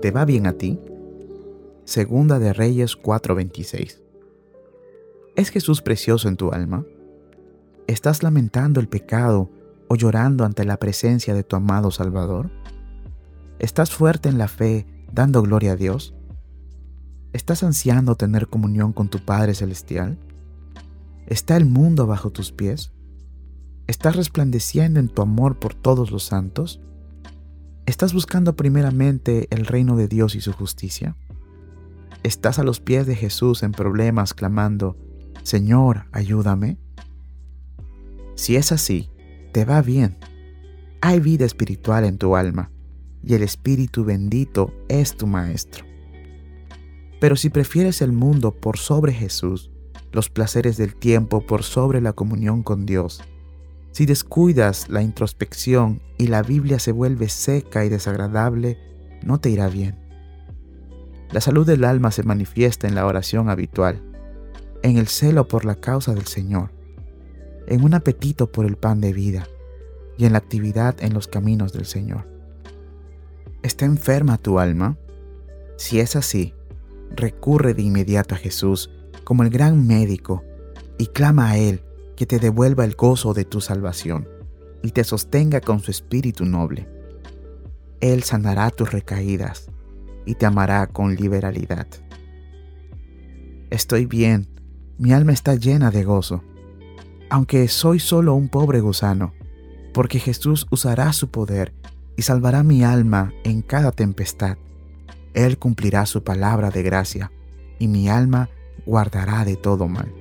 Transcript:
¿te va bien a ti? Segunda de Reyes 4:26. ¿Es Jesús precioso en tu alma? ¿Estás lamentando el pecado o llorando ante la presencia de tu amado Salvador? ¿Estás fuerte en la fe, dando gloria a Dios? ¿Estás ansiando tener comunión con tu Padre Celestial? ¿Está el mundo bajo tus pies? ¿Estás resplandeciendo en tu amor por todos los santos? ¿Estás buscando primeramente el reino de Dios y su justicia? ¿Estás a los pies de Jesús en problemas clamando, Señor, ayúdame? Si es así, te va bien. Hay vida espiritual en tu alma y el Espíritu bendito es tu Maestro. Pero si prefieres el mundo por sobre Jesús, los placeres del tiempo por sobre la comunión con Dios, si descuidas la introspección y la Biblia se vuelve seca y desagradable, no te irá bien. La salud del alma se manifiesta en la oración habitual, en el celo por la causa del Señor, en un apetito por el pan de vida y en la actividad en los caminos del Señor. ¿Está enferma tu alma? Si es así, recurre de inmediato a Jesús como el gran médico y clama a Él que te devuelva el gozo de tu salvación y te sostenga con su espíritu noble. Él sanará tus recaídas y te amará con liberalidad. Estoy bien, mi alma está llena de gozo, aunque soy solo un pobre gusano, porque Jesús usará su poder y salvará mi alma en cada tempestad. Él cumplirá su palabra de gracia y mi alma guardará de todo mal.